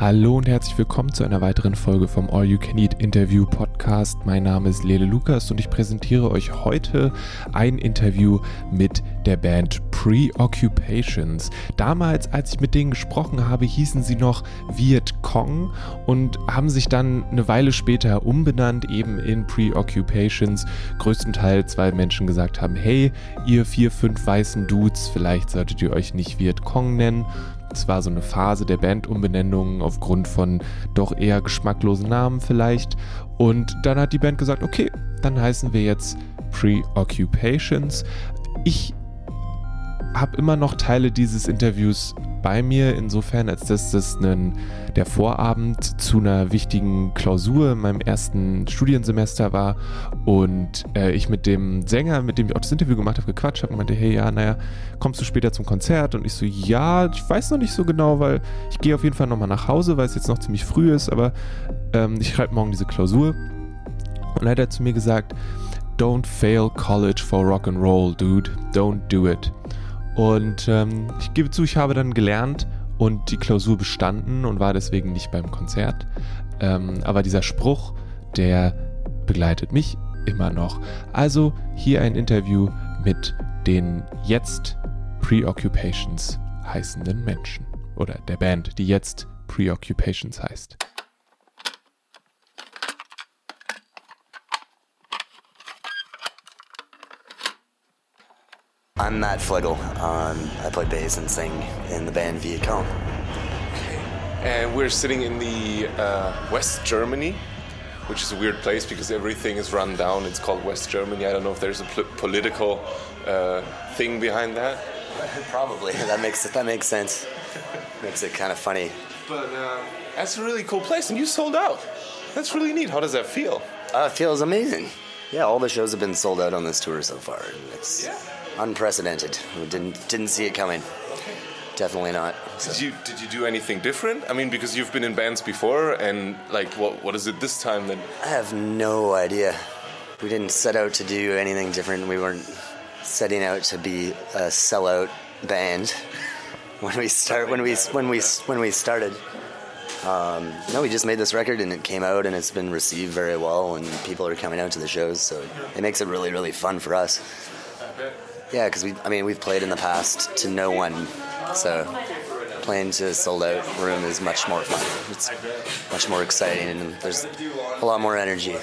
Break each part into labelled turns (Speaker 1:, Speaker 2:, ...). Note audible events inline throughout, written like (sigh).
Speaker 1: Hallo und herzlich willkommen zu einer weiteren Folge vom All You Can Eat Interview Podcast. Mein Name ist Lele Lukas und ich präsentiere euch heute ein Interview mit der Band Preoccupations. Damals, als ich mit denen gesprochen habe, hießen sie noch Viet Cong und haben sich dann eine Weile später umbenannt, eben in Preoccupations. Größtenteils, weil Menschen gesagt haben, hey, ihr vier, fünf weißen Dudes, vielleicht solltet ihr euch nicht Viet Cong nennen. Es war so eine Phase der Bandumbenennung aufgrund von doch eher geschmacklosen Namen vielleicht. Und dann hat die Band gesagt, okay, dann heißen wir jetzt Preoccupations. Ich habe immer noch Teile dieses Interviews bei mir, insofern, als dass das ein, der Vorabend zu einer wichtigen Klausur in meinem ersten Studiensemester war und äh, ich mit dem Sänger, mit dem ich auch das Interview gemacht habe, gequatscht habe und meinte, hey, ja, naja, kommst du später zum Konzert? Und ich so, ja, ich weiß noch nicht so genau, weil ich gehe auf jeden Fall nochmal nach Hause, weil es jetzt noch ziemlich früh ist, aber ähm, ich schreibe morgen diese Klausur. Und er hat zu mir gesagt, Don't fail college for rock and roll, dude. Don't do it. Und ähm, ich gebe zu, ich habe dann gelernt und die Klausur bestanden und war deswegen nicht beim Konzert. Ähm, aber dieser Spruch, der begleitet mich immer noch. Also hier ein Interview mit den jetzt Preoccupations heißenden Menschen. Oder der Band, die jetzt Preoccupations heißt.
Speaker 2: I'm Matt Flegel. Um, I play bass and sing in the band Viet Cong.
Speaker 3: And we're sitting in the uh, West Germany, which is a weird place because everything is run down. It's called West Germany. I don't know if there's a political uh, thing behind that. (laughs)
Speaker 2: Probably that makes that makes sense. makes it kind of funny.
Speaker 3: But uh, that's a really cool place, and you sold out. That's really neat. How does that feel?
Speaker 2: Uh, it feels amazing. Yeah, all the shows have been sold out on this tour so far. It's
Speaker 3: Yeah.
Speaker 2: Unprecedented. We didn't didn't see it coming. Definitely not. So-
Speaker 3: Did you did you do anything different? I mean, because you've been in bands before, and like, what what is it this time? Then
Speaker 2: I have no idea. We didn't set out to do anything different. We weren't setting out to be a sellout band (laughs) when we start when we when we when we started. Um, no, we just made this record and it came out and it's been received very well and people are coming out to the shows, so it makes it really really fun for us. Yeah, because we I mean we've played in the past to no one, so playing to a sold out room is much more fun. It's much more exciting and there's a lot more energy.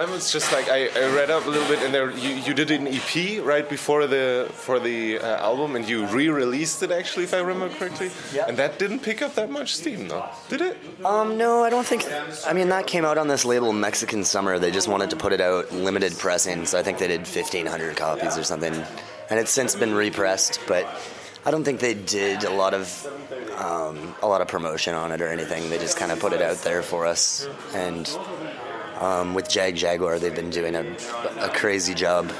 Speaker 3: That was just like I, I read up a little bit, and there you, you did an EP right before the for the uh, album, and you re-released it actually, if I remember correctly.
Speaker 2: Yeah.
Speaker 3: And that didn't pick up that much steam, though, did it?
Speaker 2: Um, no, I don't think. I mean, that came out on this label Mexican Summer. They just wanted to put it out limited pressing, so I think they did 1,500 copies or something. And it's since been repressed, but I don't think they did a lot of um, a lot of promotion on it or anything. They just kind of put it out there for us. And um, with Jagjaguwar, they've been doing a, a crazy job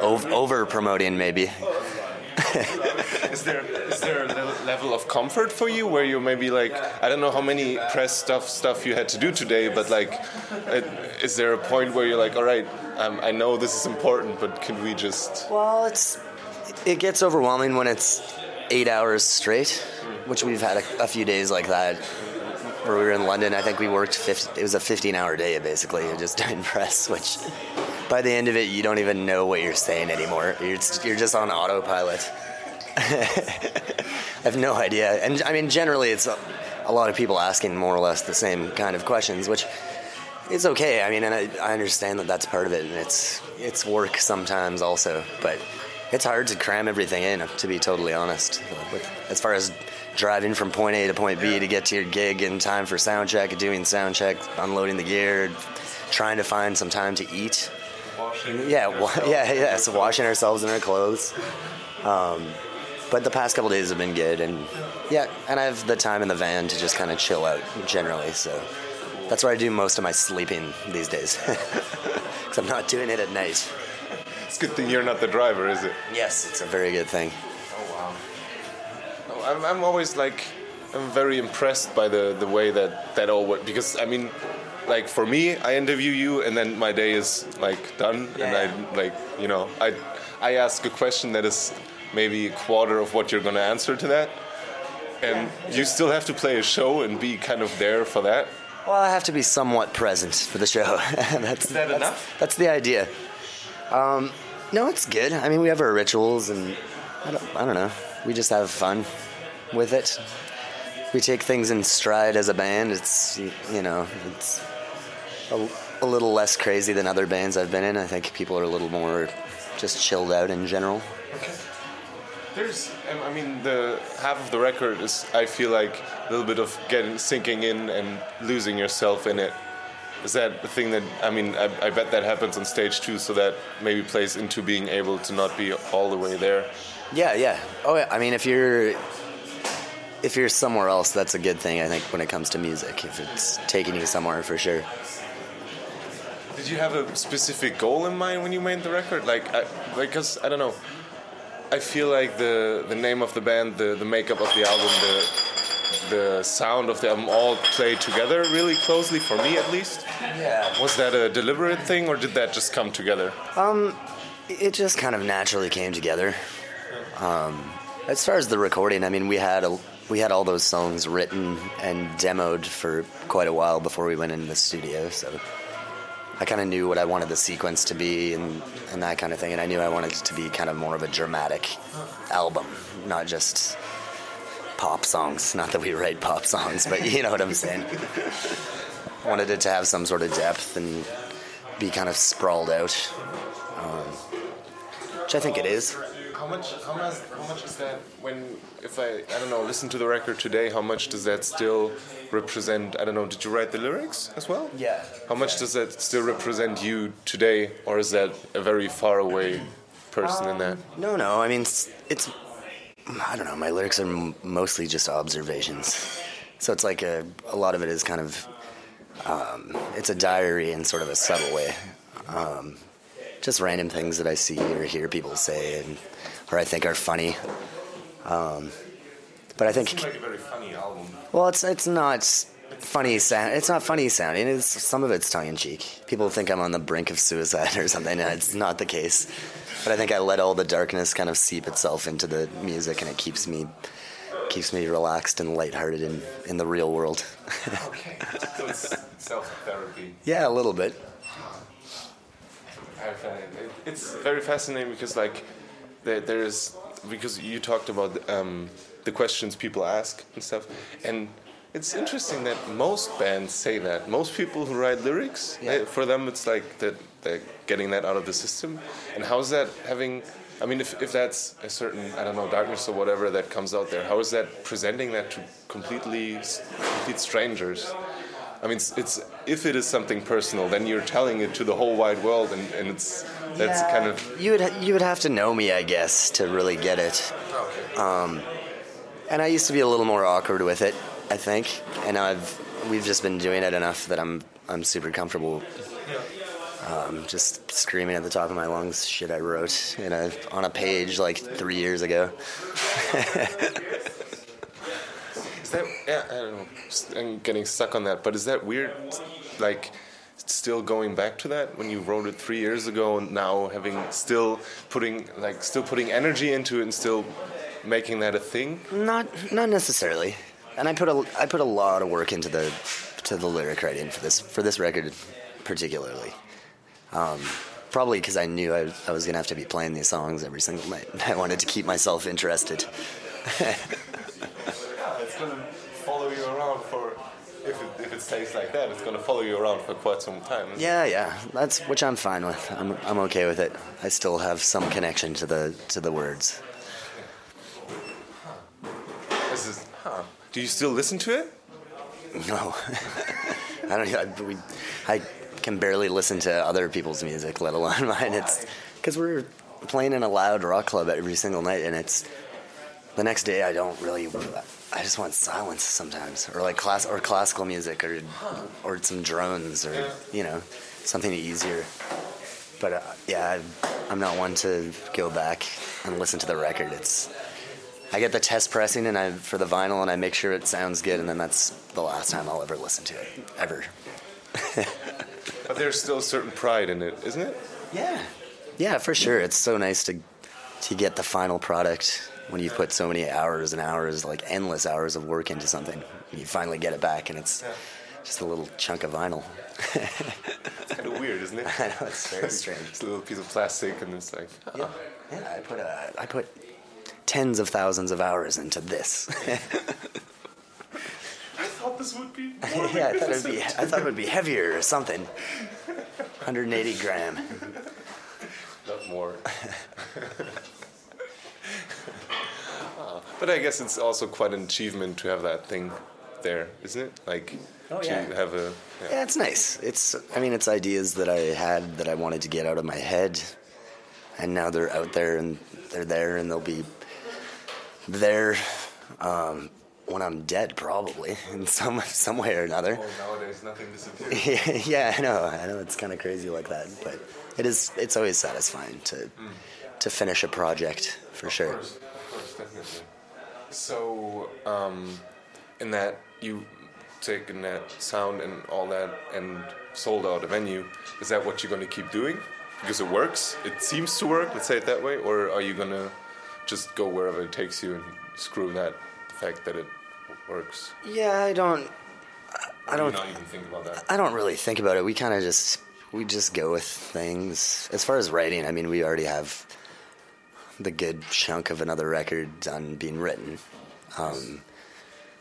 Speaker 2: over, over promoting, maybe. (laughs)
Speaker 3: Is there is there a level of comfort for you where you maybe like I don't know how many press stuff stuff you had to do today, but like, uh, is there a point where you're like, all right, um, I know this is important, but can we just
Speaker 2: Well, it's it gets overwhelming when it's eight hours straight, which we've had a, a few days like that. Where we were in London, I think we worked. 50, it was a 15-hour day basically, just (laughs) doing press. Which by the end of it, you don't even know what you're saying anymore. You're just, you're just on autopilot. (laughs) I have no idea. And I mean, generally, it's a, a lot of people asking more or less the same kind of questions, which is okay. I mean, and I, I understand that that's part of it, and it's it's work sometimes also, but it's hard to cram everything in. To be totally honest, as far as driving from point A to point B to get to your gig in time for sound check, doing sound check, unloading the gear, trying to find some time to eat. Yeah, wa- (laughs) yeah, yeah. So washing ourselves in our clothes. Um, but the past couple days have been good, and yeah, and I have the time in the van to just kind of chill out generally. So that's where I do most of my sleeping these days, (laughs) because I'm not doing it at night.
Speaker 3: It's a good thing you're not the driver, is it?
Speaker 2: Yes, it's a very good thing.
Speaker 3: No, I'm, I'm always like, I'm very impressed by the, the way that that all works. Because, I mean, like for me, I interview you and then my day is like done. And
Speaker 2: Yeah.
Speaker 3: I, like, you know, I, I ask a question that is maybe a quarter of what you're going to answer to that. and you still have to play a show and be kind of there for that.
Speaker 2: Well, I have to be somewhat present for the show. (laughs) that's,
Speaker 3: Is that
Speaker 2: that's,
Speaker 3: enough?
Speaker 2: That's the idea. Um, no, it's good. I mean, we have our rituals, and I don't, I don't know. We just have fun with it. We take things in stride as a band. It's you know, it's a, a little less crazy than other bands I've been in. I think people are a little more just chilled out in general. Okay.
Speaker 3: There's, um, I mean, the half of the record is, I feel like, a little bit of getting sinking in and losing yourself in it. Is that the thing that I mean? I, I bet that happens on stage too, so that maybe plays into being able to not be all the way there.
Speaker 2: Yeah, yeah. Oh, yeah. I mean, if you're if you're somewhere else, that's a good thing. I think when it comes to music, if it's taking you somewhere for sure.
Speaker 3: Did you have a specific goal in mind when you made the record? Like, I, because I don't know. I feel like the the name of the band, the the makeup of the album, the the sound of them all play together really closely for me at least.
Speaker 2: Yeah.
Speaker 3: Was that a deliberate thing or did that just come together?
Speaker 2: um It just kind of naturally came together. Um, as far as the recording, I mean, we had a we had all those songs written and demoed for quite a while before we went into the studio, so. I kind of knew what I wanted the sequence to be and, and that kind of thing, and I knew I wanted it to be kind of more of a dramatic album, not just pop songs. Not that we write pop songs, but you know what I'm saying. (laughs) wanted it to have some sort of depth and be kind of sprawled out, um, which I think it is.
Speaker 3: How much? How much? How much is that? When if I I don't know listen to the record today, how much does that still represent? I don't know. Did you write the lyrics as well?
Speaker 2: Yeah.
Speaker 3: How much does that still represent you today, or is that a very far away person in that?
Speaker 2: No, no. I mean, it's, it's I don't know. My lyrics are m- mostly just observations, so it's like a a lot of it is kind of um, it's a diary in sort of a subtle way. Um, just random things that I see or hear people say, and or I think are funny. Um, but I think
Speaker 3: like a very funny album.
Speaker 2: well, it's it's not funny sound. It's not funny sounding. It's some of it's tongue in cheek. People think I'm on the brink of suicide (laughs) or something. and It's not the case. But I think I let all the darkness kind of seep itself into the music, and it keeps me keeps me relaxed and lighthearted in in the real world.
Speaker 3: Okay. so it's self therapy.
Speaker 2: yeah, a little bit.
Speaker 3: I find it, it, it's very fascinating because like there, there's because you talked about um, the questions people ask and stuff, and it's interesting that most bands say that. Most people who write lyrics,
Speaker 2: Yeah.
Speaker 3: they- for them it's like that they're getting that out of the system. And how's that having? I mean, if, if that's a certain I don't know darkness or whatever that comes out there, how is that presenting that to completely complete strangers? I mean, it's, it's if it is something personal, then you're telling it to the whole wide world, and, and it's that's kind of
Speaker 2: You would you would have to know me, I guess, to really get it. Um, and I used to be a little more awkward with it, I think. And I've we've just been doing it enough that I'm I'm super comfortable. Um, just screaming at the top of my lungs shit I wrote in a on a page like three years ago. (laughs)
Speaker 3: Is that yeah? I don't know. I'm getting stuck on that. But is that weird? Like, still going back to that when you wrote it three years ago, and now having still putting like still putting energy into it and still making that a thing.
Speaker 2: Not not necessarily. And I put a I put a lot of work into the to the lyric writing for this for this record particularly. Um, probably because I knew I, I was gonna have to be playing these songs every single night. (laughs) I wanted to keep myself interested.
Speaker 3: yeah, It's gonna follow you around for if it, if it stays like that. It's gonna follow you around for quite some time.
Speaker 2: Yeah, yeah, that's which I'm fine with. I'm I'm okay with it. I still have some connection to the to the words.
Speaker 3: This is huh. Do you still listen to it?
Speaker 2: No, (laughs) I don't. I, we, I can barely listen to other people's music, let alone (laughs) mine. It's because we're playing in a loud rock club every single night, and it's the next day. I don't really. I just want silence sometimes, or like class or classical music, or or some drones, or you know, something easier. But uh, yeah, I, I'm not one to go back and listen to the record. It's I get the test pressing and I for the vinyl and I make sure it sounds good and then that's the last time I'll ever listen to it ever. (laughs)
Speaker 3: But there's still a certain pride in it, isn't it?
Speaker 2: Yeah. Yeah, for sure. It's so nice to to get the final product when you put so many hours and hours, like endless hours of work into something. You finally get it back, and it's just a little chunk of vinyl.
Speaker 3: it's kind of weird, isn't it? (laughs)
Speaker 2: I know it's very strange.
Speaker 3: it's a little piece of plastic, and it's like, oh.
Speaker 2: yeah. yeah, I put a, I put tens of thousands of hours into this.
Speaker 3: I thought this would be. (laughs)
Speaker 2: yeah, I thought it would be. I thought it would be heavier or something. 180 gram.
Speaker 3: Not more. (laughs) uh, but I guess it's also quite an achievement to have that thing there, isn't it? Like
Speaker 2: oh,
Speaker 3: to
Speaker 2: yeah.
Speaker 3: have a
Speaker 2: yeah. yeah. it's nice. It's I mean it's ideas that I had that I wanted to get out of my head, and now they're out there and they're there and they'll be there um, when I'm dead, probably in some some way or another.
Speaker 3: Oh, nowadays nothing disappears.
Speaker 2: yeah, (laughs) yeah, I know. I know it's kind of crazy like that, but it is. It's always satisfying to mm. to finish a project for
Speaker 3: of
Speaker 2: sure.
Speaker 3: Course, of course, definitely. So, um, in that you taken that sound and all that and sold out a venue, is that what you're going to keep doing? Because it works. It seems to work. Let's say it that way. Or are you going to just go wherever it takes you and screw that the fact that it works?
Speaker 2: Yeah, I don't. I don't.
Speaker 3: not even think about that.
Speaker 2: I don't really think about it. We kind of just we just go with things. As far as writing, I mean, we already have the good chunk of another record done being written. Um,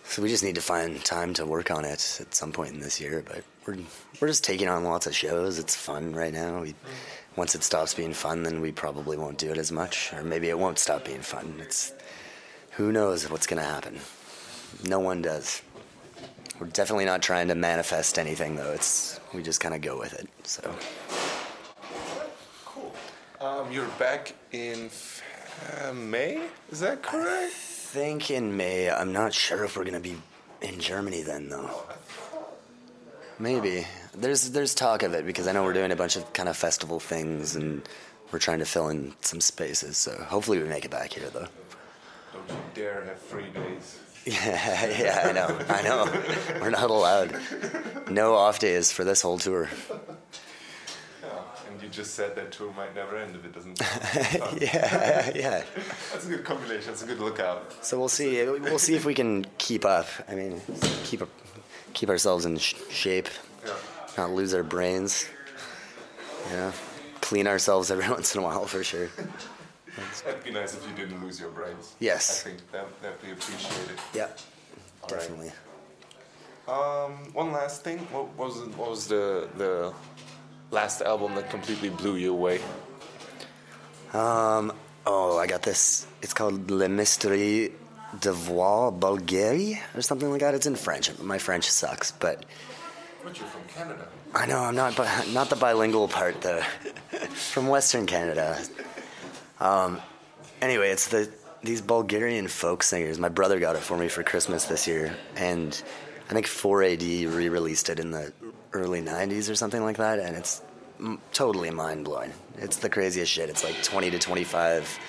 Speaker 2: so we just need to find time to work on it at some point in this year. But we're we're just taking on lots of shows. It's fun right now. We, once it stops being fun, then we probably won't do it as much, or maybe it won't stop being fun. It's who knows what's gonna happen. No one does. We're definitely not trying to manifest anything, though. It's we just kind of go with it. So.
Speaker 3: Cool. Um, you're back in uh, May. Is that correct?
Speaker 2: I think in May. I'm not sure if we're gonna be in Germany then, though. Maybe there's there's talk of it because I know we're doing a bunch of kind of festival things and we're trying to fill in some spaces. So hopefully we make it back here, though.
Speaker 3: Don't you dare have three days. (laughs)
Speaker 2: Yeah, yeah, I know, I know. We're not allowed. No off days for this whole tour.
Speaker 3: Yeah, and you just said that tour might never end if it doesn't. (laughs)
Speaker 2: yeah, yeah.
Speaker 3: That's a good combination. That's a good lookout.
Speaker 2: So we'll see. We'll see if we can keep up. I mean, keep keep ourselves in sh- shape,
Speaker 3: yeah.
Speaker 2: not lose our brains. You know, clean ourselves every (laughs) once in a while for sure.
Speaker 3: That'd be nice if you didn't lose your brains.
Speaker 2: Yes.
Speaker 3: I think that that'd be appreciated.
Speaker 2: Yeah,
Speaker 3: All
Speaker 2: definitely.
Speaker 3: Right. Um, one last thing. What was what was the the last album that completely blew you away?
Speaker 2: Um. Oh, I got this. It's called Le Mystère de Voix Bulgarie or something like that. It's in French. My French sucks, but.
Speaker 3: But you're from Canada.
Speaker 2: I know. I'm not. But not the bilingual part. though. (laughs) from Western Canada. Um, anyway, it's the these Bulgarian folk singers. My brother got it for me for Christmas this year, and I think 4AD re-released it in the early 90s or something like that, and it's m- totally mind blowing. It's the craziest shit. It's like 20 to 25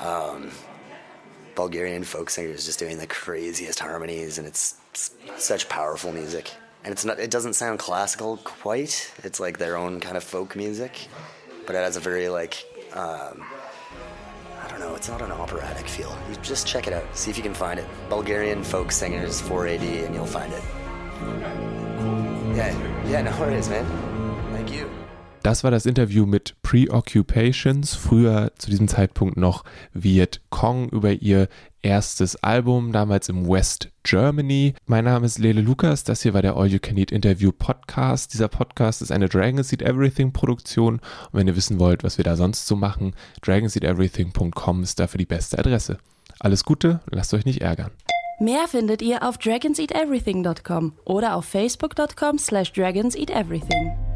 Speaker 2: um, Bulgarian folk singers just doing the craziest harmonies, and it's, it's such powerful music. And it's not. It doesn't sound classical quite. It's like their own kind of folk music, but it has a very like. Um, I don't know, it's not an operatic feel. You just check it out. See if you can find it. Bulgarian folk singers 4AD and you'll find it. Yeah, yeah, no worries, man.
Speaker 1: Das war das Interview mit Preoccupations, früher zu diesem Zeitpunkt noch Viet Cong über ihr erstes Album, damals im West Germany. Mein Name ist Lele Lukas, das hier war der All You Can Eat Interview Podcast. Dieser Podcast ist eine Dragon Seed Everything Produktion und wenn ihr wissen wollt, was wir da sonst so machen, dragonseedeverything.com ist dafür die beste Adresse. Alles Gute, lasst euch nicht ärgern.
Speaker 4: Mehr findet ihr auf dragonseateverything.com oder auf facebook.com slash dragonseateverything.